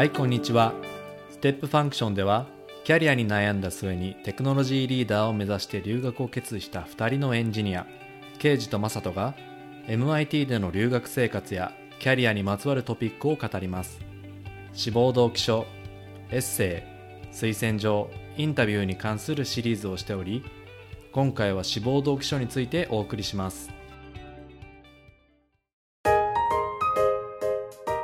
はいこんにちは。 Step Function ではキャリアに悩んだ末にテクノロジーリーダーを目指して留学を決意した2人のエンジニアケイジとマサトが MIT での留学生活やキャリアにまつわるトピックを語ります。志望動機書エッセイ推薦状インタビューに関するシリーズをしており今回は志望動機書についてお送りします。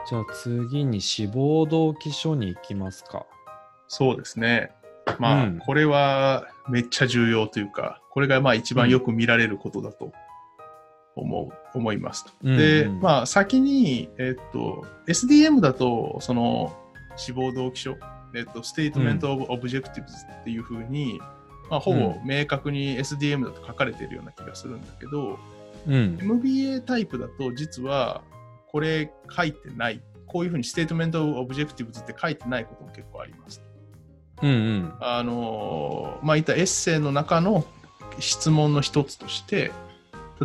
じゃあ次に志望動機書に行きますかそうですね。まあ、うんこれはめっちゃ重要というか、これがまあ一番よく見られることだと思う、思いますと。うんで、うんまあ先に、えっと、SDM だと、その志望動機書、えっと、Statement of Objectives っていうふうに、まあ、ほぼ明確に SDM だと書かれているような気がするんだけど、うん。MBA タイプだと実はこれ書いてない。こういうふうに Statement of Objectives って書いてないことも結構あります。うんうん。あのまあ、いったエッセイの中の質問の一つとして、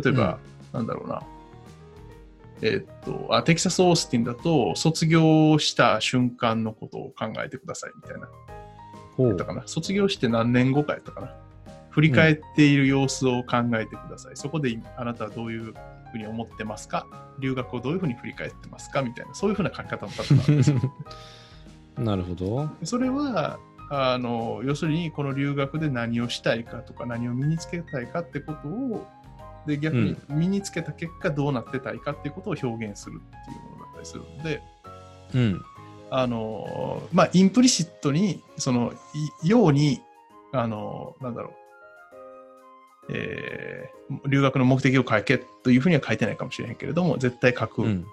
例えば、なんだろうな、えーっとあ、テキサス・オースティンだと、卒業した瞬間のことを考えてくださいみたいな。ほやったかな卒業して何年後かやったかな振り返っている様子を考えてください。そこであなたはどういうふうに思ってますか？留学をどういうふうに振り返ってますか？みたいな、そういうふうな書き方も多分あるんですよ。なるほど。それはあの要するにこの留学で何をしたいかとか何を身につけたいかってことをで逆に身につけた結果どうなってたいかっていうことを表現するっていうものだったりするのでうん。あのまあインプリシットにそのいようにあのなんだろうえー留学の目的を書けというふうには書いてないかもしれへんけれども絶対書くうん。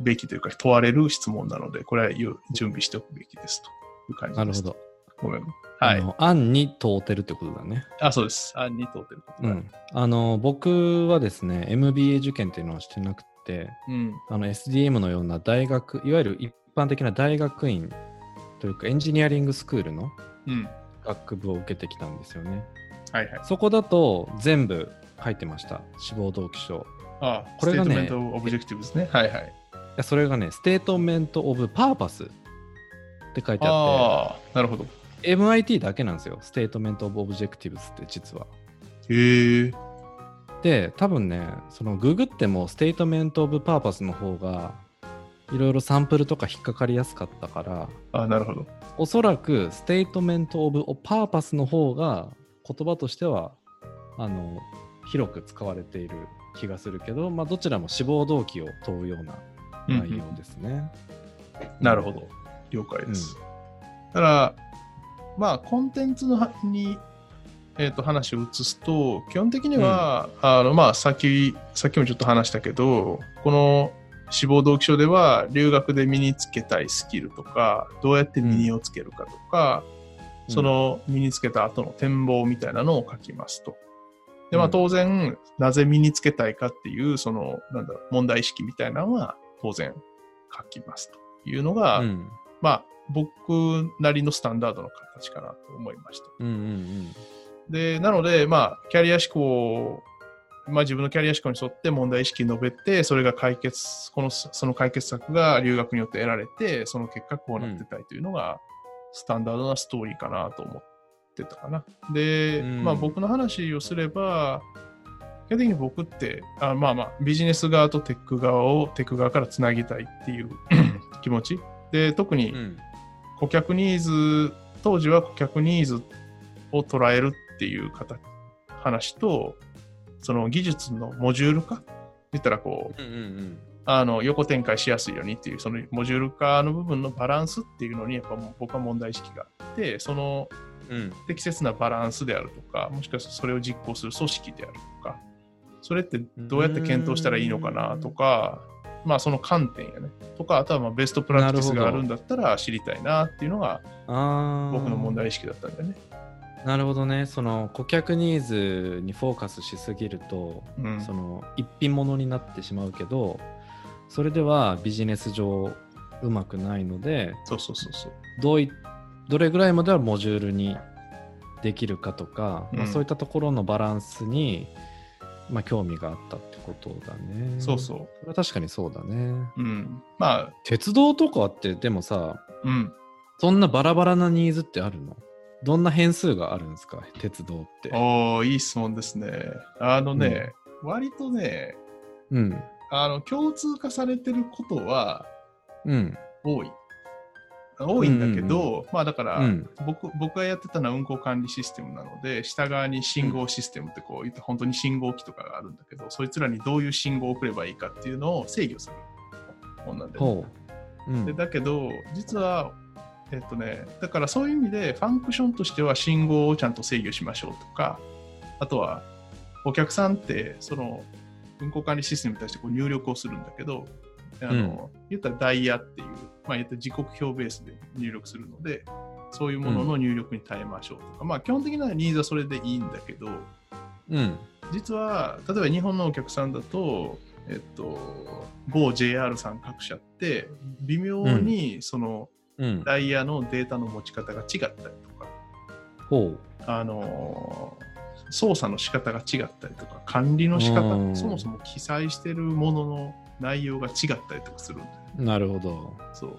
べきというか問われる質問なのでこれはよ準備しておくべきですという感じです。なるほど。ごめん。はい。案に通ってるってことだね。あ、そうです。案に通ってることが。うん。あの、僕はですね、MBA 受験っていうのはしてなくて、うん。あの SDM のような大学、いわゆる一般的な大学院というか engineering school のうん。学部を受けてきたんですよね。はいはい。そこだと全部書いてました。志望動機書。あこれがね statement of obj ective ですね。はいはい。いやそれがね、 statement of purpose って書いてあっああ、なるほど。て、MIT だけなんですよ。 statement of objectives って実は。へえ。で、多分ね、そのググっても statement of purpose の方が、いろいろサンプルとか引っかかりやすかったから、あなるほど。おそらく statement of purpose の方が言葉としてはあの広く使われている気がするけど、まあ、どちらも志望動機を問うような内容ですね。なるほど。了解です。だから、まあ、コンテンツのはに、えー、と話を移すと、基本的には、あのまあ、さっき、さっきもちょっと話したけど、この志望動機書では、留学で身につけたいスキルとか、どうやって身にをつけるかとか、うん。その身につけた後の展望みたいなのを書きますと。で、まあうん。当然、なぜ身につけたいかっていう、その、なんだろう、問題意識みたいなのは当然書きますと。いうのが、うん。まあ僕なりのスタンダードの形かなと思いました。うんうんで、なので、まあ、キャリア思考、まあ自分のキャリア思考に沿って問題意識述べて、それが解決、この、その解決策が留学によって得られて、その結果こうなってたいというのが、スタンダードなストーリーかなと思ってたかな。で、うんまあ僕の話をすれば、基本的に僕って、あまあまあ、ビジネス側とテック側をテック側からつなぎたいっていう 気持ち。で、特に顧客ニーズ、当時は顧客ニーズを捉えるっていう形話と、その技術のモジュール化？言ったらこう、うんうんあの横展開しやすいようにっていう、そのモジュール化の部分のバランスっていうのに、やっぱもう僕は問題意識があって、そのうん。適切なバランスであるとか、もしかしたらそれを実行する組織であるとか、それってどうやって検討したらいいのかなとか、まあその観点やね。とか、あとはまあベストプラクティスがあるんだったら知りたいなっていうのが僕の問題意識だったんだよね。なるほどねその顧客ニーズにフォーカスしすぎると、うんその一品物になってしまうけどそれではビジネス上うまくないのでそうそうそうそう。どういどれぐらいまではモジュールにできるかとか、まあ、うんそういったところのバランスにまあ、興味があったってことだね。そうそそれは確かにそうだね。う。うん。まあ、鉄道とかってでもさ、うん。そんなバラバラなニーズってあるの？どんな変数があるんですか？鉄道って。おー、いい質問ですね。あのね、割とね、うん。あの、共通化されてることはうん。多い。多いんだけど、うんうんまあだから、うん。僕僕がやってたのは運行管理システムなので、下側に信号システムってこう言って本当に信号機とかがあるんだけど、そいつらにどういう信号を送ればいいかっていうのを制御するもんなんで、ほう。うんでだけど、実は、えっとね、だからそういう意味で、ファンクションとしては信号をちゃんと制御しましょうとか、あとは、お客さんって、その、運行管理システムに対してこう入力をするんだけど、あの言ったらダイヤっていう、まあ、言ったら時刻表ベースで入力するので、そういうものの入力に耐えましょうとか、まあ基本的なニーズはそれでいいんだけど、うん。実は例えば日本のお客さんだと、えっと、某 JR さん各社って微妙にそのうん。ダイヤのデータの持ち方が違ったりとか、ほあの操作の仕方が違ったりとか管理の仕う方んそもそも記載してるものの内容が違ったりとかするんだよねう。なるほど。そう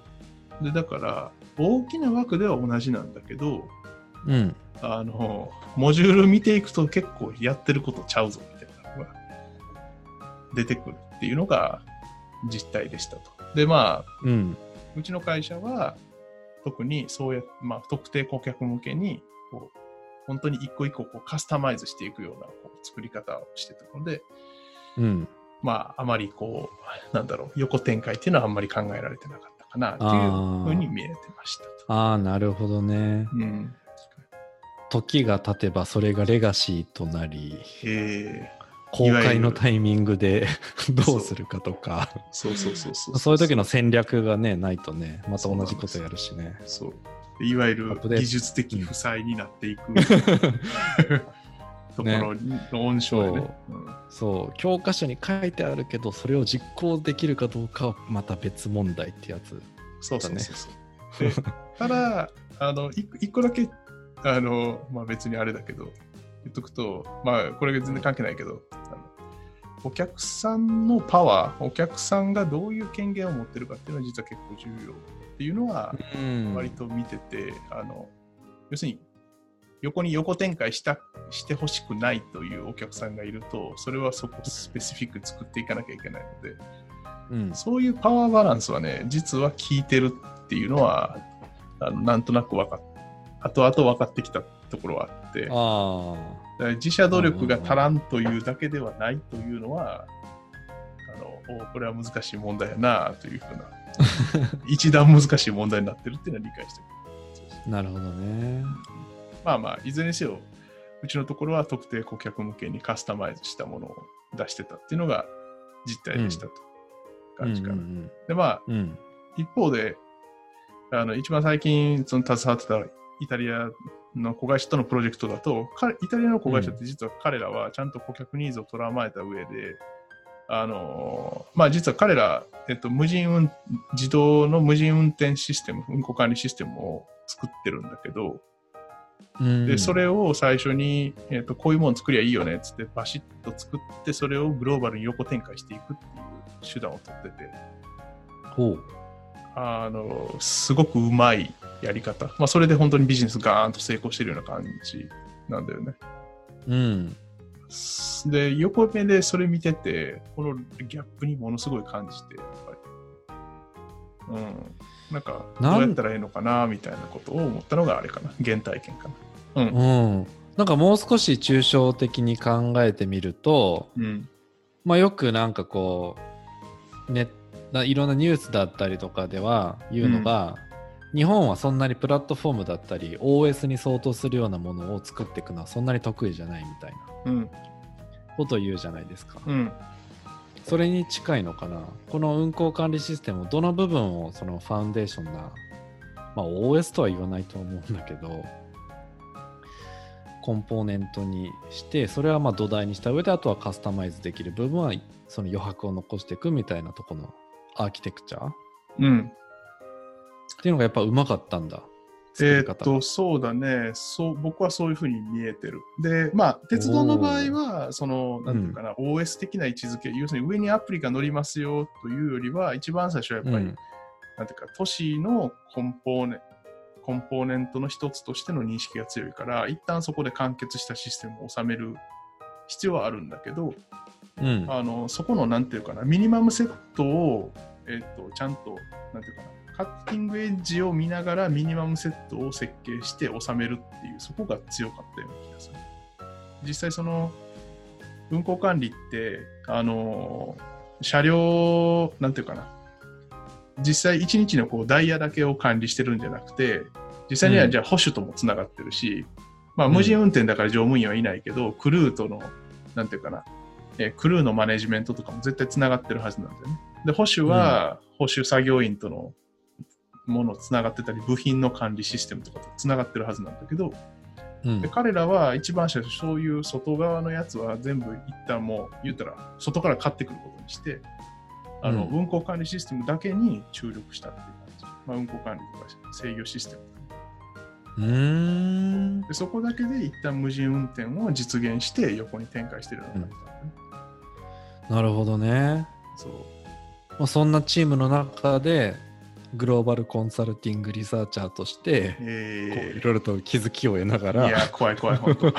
でだから大きな枠では同じなんだけどうん。あのモジュール見ていくと結構やってることちゃうぞみたいなのが出てくるっていうのが実態でしたと。でまあうん。うちの会社は特にそうや、まあ、特定顧客向けにこう本当に一個一個こうカスタマイズしていくようなこう作り方をしてたので、うん。まあ、あまりこう、なんだろう、横展開っていうのはあんまり考えられてなかったかなっていうふうに見えてましたと。ああ、なるほどね。うん。時が経てばそれがレガシーとなり、え公開のタイミングでどうするかとか、ー、そうそうそうそう。そういう時の戦略がね、ないとね、また同じことやるしね。そう。いわゆる技術的負債になっていく ところの温床そう、教科書に書いてあるけど、それを実行できるかどうかはまた別問題ってやつ。そうそうそうそう。でただ、あの、一個だけ、あの、まあ別にあれだけど、言っとくと、まあこれ全然関係ないけど、お客さんのパワー、お客さんがどういう権限を持ってるかっていうのは実は結構重要っていうのはうん。割と見てて、あの、要するに横に横展開したしてほしくないというお客さんがいると、それはそこスペシフィックに作っていかなきゃいけないので、うん、そういうパワーバランスはね、実は効いてるっていうのは、あのなんとなく分かっ後々分かってきたところはあって、自社努力が足らんというだけではないというのは、あのおこれは難しい問題やなというふうな、一段難しい問題になってるっていうのは理解してる。あ、なるほどね。まあまあ、いずれにせよ、うちのところは特定顧客向けにカスタマイズしたものを出してたっていうのが実態でしたと。感じかな。うんで、まあ、うんうん。一方で、あの一番最近その携わってたイタリアの子会社とのプロジェクトだと、彼イタリアの子会社って実は彼らはちゃんと顧客ニーズを捉まえた上で、あのまあ、実は彼ら、えっと、無人運自動の無人運転システム、運行管理システムを作ってるんだけど、うん。でそれを最初に、えっと、こういうもの作りゃいいよねっつってバシッと作って、それをグローバルに横展開していくっていう手段を取ってて、ほう。あの、すごくうまいやり方。まあ、それで本当にビジネスガーンと成功してるような感じなんだよね。うん。で、横目でそれ見てて、このギャップにものすごい感じて、やっぱり。うん。なんか、どなんうやったらいいのかな、みたいなことを思ったのがあれかな。原体験かな。うん。うん。なんかもう少し抽象的に考えてみると、うん。まあよくなんかこう、ね、ないろんなニュースだったりとかでは言うのが、日本はそんなにプラットフォームだったり OS に相当するようなものを作っていくのはそんなに得意じゃないみたいなうん。ことを言うじゃないですか。うん。それに近いのかなこの運行管理システムどの部分をそのファウンデーションな、まあ OS とは言わないと思うんだけど、コンポーネントにして、それはまあ土台にした上で、あとはカスタマイズできる部分はその余白を残していくみたいなとこのアーキテクチャ？っうん。ていうのがやっぱうまかったんだ。作り方。えーっと、そうだね。そう、僕はそういうふうに見えてる。で、まあ、鉄道の場合は、その、なんていうかな、OS 的な位置づけ、要するに上にアプリが乗りますよというよりは、一番最初はやっぱり、うんなんていうか、都市のコンポーネコンポーネントの一つとしての認識が強いから、一旦そこで完結したシステムを収める必要はあるんだけど、うん。あのそこのなんていうかな、ミニマムセットを、えっとちゃんと、なんていうかな、カッティングエッジを見ながらミニマムセットを設計して収めるっていう、そこが強かったような気がする。実際その、運行管理って、あの、車両、なんていうかな、実際1日のこうダイヤだけを管理してるんじゃなくて、実際にはじゃあ保守ともつながってるし、まあ無人運転だから乗務員はいないけど、クルーとの、なんていうかな、えークルーのマネジメントとかも絶対つながってるはずなんだよね。で、保守は保守作業員とのものつながってたり、部品の管理システムとかとつながってるはずなんだけど、うんで彼らは一番最初そういう外側のやつは全部一旦もう言ったら外から買ってくることにして、あの、うん運行管理システムだけに注力したっていう感じ。まあ、運行管理とか制御システムうーん。でそこだけで一旦無人運転を実現して横に展開してるような感じだね、なるほどね。そう。まあ、そんなチームの中で、グローバルコンサルティングリサーチャーとして、えいろいろと気づきを得ながー、いら、や怖い怖い本当。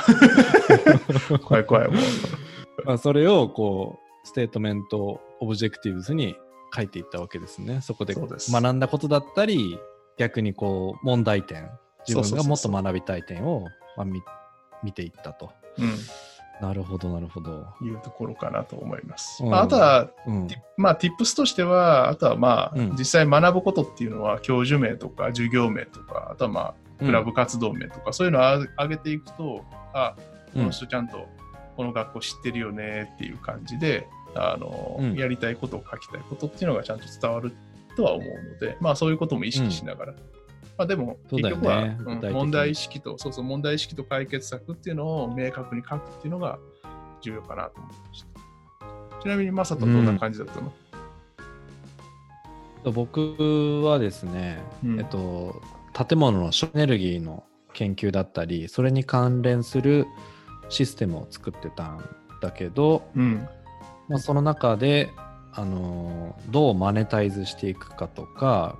怖い怖いもう まあ、それをこう statement of objectives に書いていったわけですね。そこで学んだことだったり、逆にこう問題点、自分がもっと学びたい点をまあ見見ていったと。なるほど、なるほど。うんいうところかなと思います、うんまあ、あとはうん。まあ、tips としては、あとはまあ、うん実際学ぶことっていうのは、教授名とか、授業名とか、あとはまあ、クラブ活動名とか、そういうのをあ上げていくと、あ、この人ちゃんとこの学校知ってるよねっていう感じで、あの、うんやりたいことを書きたいことっていうのがちゃんと伝わるとは思うので、まあそういうことも意識しながら。まあでも、結局は、うん問題意識と、そうそう、問題意識と解決策っていうのを明確に書くっていうのが重要かなと思いました。ちなみに、マサトどんな感じだったの、僕はですね、うんえっと、建物の省エネルギーの研究だったり、それに関連するシステムを作ってたんだけど、うん。まあ、その中で、あのーどうマネタイズしていくかとか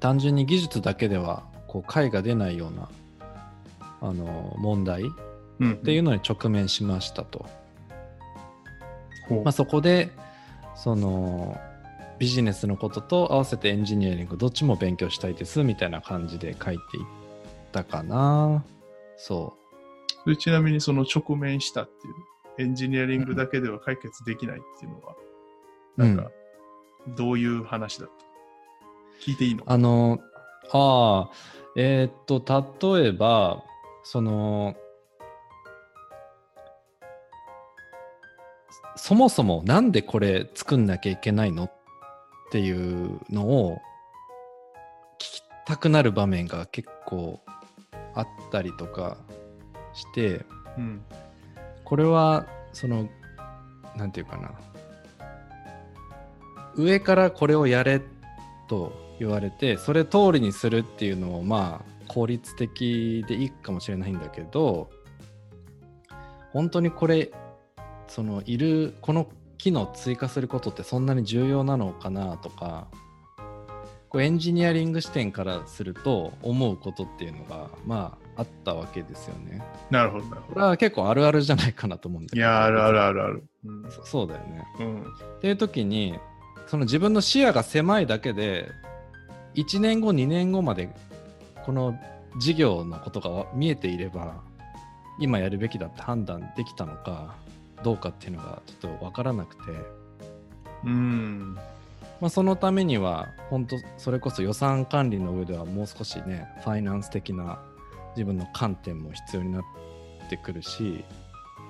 単純に技術だけではこう解が出ないような、あのー問題っうん。ていうのに直面しましたと。ほうまあ、そこでそのビジネスのことと合わせてエンジニアリングどっちも勉強したいですみたいな感じで書いていったかな。そでちなみにその直面したっていう、エンジニアリングだけでは解決できないっていうのは、う。なんか、どういう話だった？聞いていいの？あの、ああ、えーっと、例えば、その、そもそもなんでこれ作んなきゃいけないのっていうのを聞きたくなる場面が結構あったりとかして、うん。これは、その、なんていうかな。上からこれをやれと言われて、それ通りにするっていうのも、まあ、効率的でいいかもしれないんだけど、本当にこれ、その、いる、この機能追加することってそんなに重要なのかなとか、こうエンジニアリング視点からすると思うことっていうのが、まあ、あったわけですよね。なるほど、なるほこれは結構あるあるじゃないかなと思うんだど。けど。いや、あるあるあるある。うん。そそうだよね。うん。っていう時にその自分の視野が狭いだけで1年後2年後までこの事業のことが見えていれば今やるべきだって判断できたのかどうかっていうのがちょっと分からなくて、うん。まあ、そのためには本当それこそ予算管理の上ではもう少しねファイナンス的な自分の観点も必要になってくるし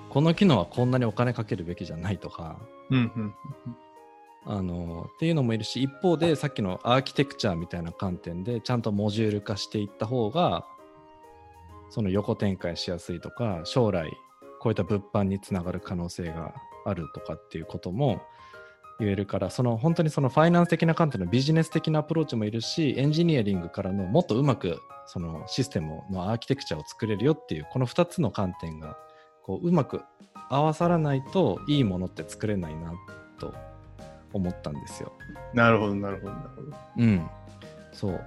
この機能はこんなにお金かけるべきじゃないとかうん。うん。あのっていうのもいるし一方でさっきのアーキテクチャみたいな観点でちゃんとモジュール化していった方がその横展開しやすいとか将来こういった物販につながる可能性があるとかっていうことも言えるからその本当にそのファイナンス的な観点のビジネス的なアプローチもいるしエンジニアリングからのもっとうまくそのシステムのアーキテクチャを作れるよっていうこの2つの観点がこううまく合わさらないといいものって作れないなと思ったんですよ。なるほどなるほどなるほど。うん、そう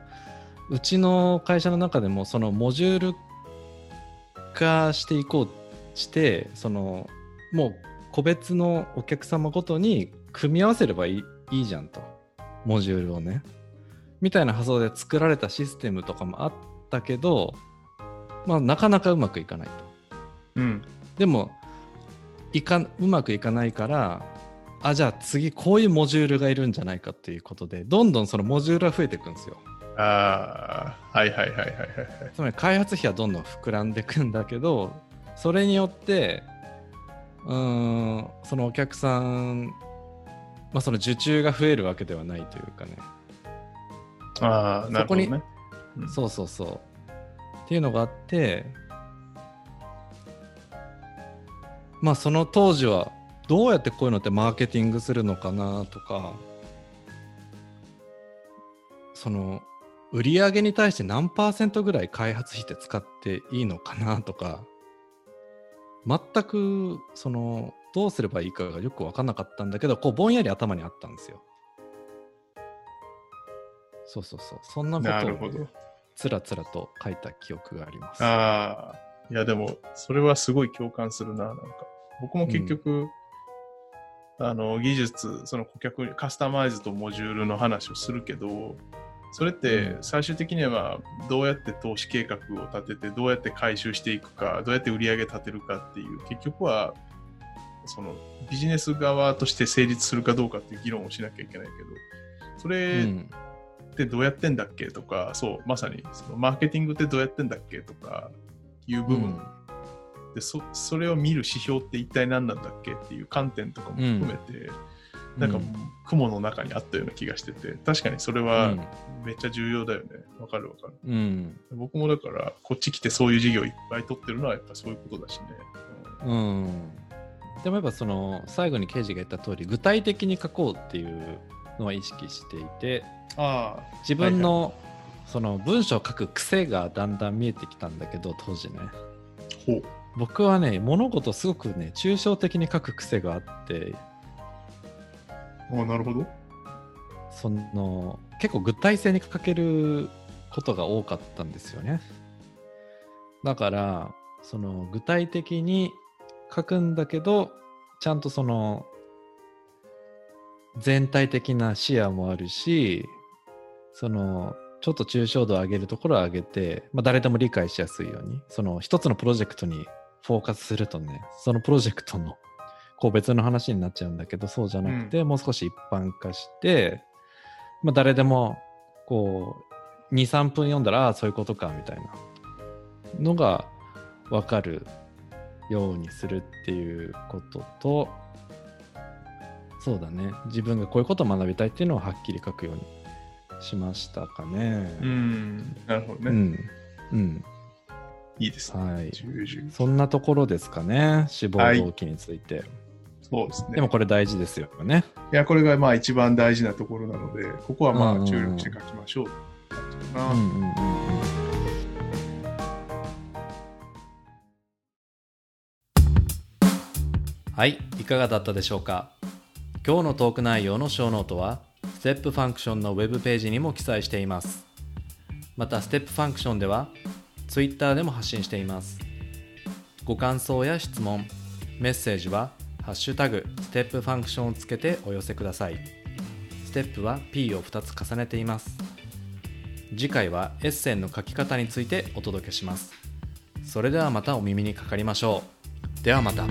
うちの会社の中でもそのモジュール化していこうしてそのもう個別のお客様ごとに組み合わせればいいいいじゃんとモジュールをねみたいな発想で作られたシステムとかもあったけどまあなかなかうまくいかないとうん。でもいかうまくいかないからあじゃあ次こういうモジュールがいるんじゃないかっていうことでどんどんそのモジュールが増えていくんですよああ、はいはいはいはいはいはい。つまり開発費はどんどん膨らんでいくんだけどそれによってうーんそのお客さん、まあ、その受注が増えるわけではないというかね、ああ、なるほどそね。そうそうそうっていうのがあってまあその当時はどうやってこういうのってマーケティングするのかなとかその売り上げに対して何パーセントぐらい開発費って使っていいのかなとか全くそのどうすればいいかがよく分かんなかったんだけどこうぼんやり頭にあったんですよ。そうそうそうそんなことを。つらつらと書いた記憶があります。ああ、いやでも、それはすごい共感するな、なんか。僕も結局、あの、技術、その顧客にカスタマイズとモジュールの話をするけど、それって最終的にはどうやって投資計画を立てて、どうやって回収していくか、どうやって売り上げ立てるかっていう、結局は、そのビジネス側として成立するかどうかっていう議論をしなきゃいけないけど、それうんってどうやってんだっけとか、そう、まさにそのマーケティングってどうやってんだっけとかいう部分、でそ、それを見る指標って一体何なんだっけっていう観点とかも含めて、なんかもう雲の中にあったような気がしてて、確かにそれはめっちゃ重要だよね。わ、かるわかる。うん。うん僕もだから、こっち来てそういう事業いっぱい取ってるのはやっぱそういうことだしね。うん。うん。でもやっぱその最後に刑事が言った通り具体的に書こうっていうのは意識していてあ自分のその文章を書く癖がだんだん見えてきたんだけど当時ね。あ、ほう。僕はね物事をすごくね抽象的に書く癖があってあなるほど。その結構具体性に欠けることが多かったんですよねだからその具体的に書くんだけどちゃんとその全体的な視野もあるしそのちょっと抽象度を上げるところを上げて、まあ、誰でも理解しやすいようにその一つのプロジェクトにフォーカスするとねそのプロジェクトのこう別の話になっちゃうんだけどそうじゃなくて、もう少し一般化して、まあ、誰でもこう23分読んだらああそういうことかみたいなのが分かるようにするっていうこととそうだね。自分がこういうことを学びたいっていうのをはっきり書くようにしましたかね。うん、なるほどね。うん、うん、いいですね。はい。そんなところですかね志望動機について、そうですね。でもこれ大事ですよね。いや、これがまあ一番大事なところなので、ここはまあ注力して書きましょうって感じかな。うんうんうんうんはい、いかがだったでしょうか？今日のトーク内容の show note は、 Step Function のウェブページにも記載しています。また、 Step Function では、Twitter でも発信しています。ご感想や質問、メッセージは、ハッシュタグ、 Step Function をつけてお寄せください。ステップは P を2つ重ねています。次回はエッセンの書き方についてお届けします。それではまたお耳にかかりましょう。ではまた。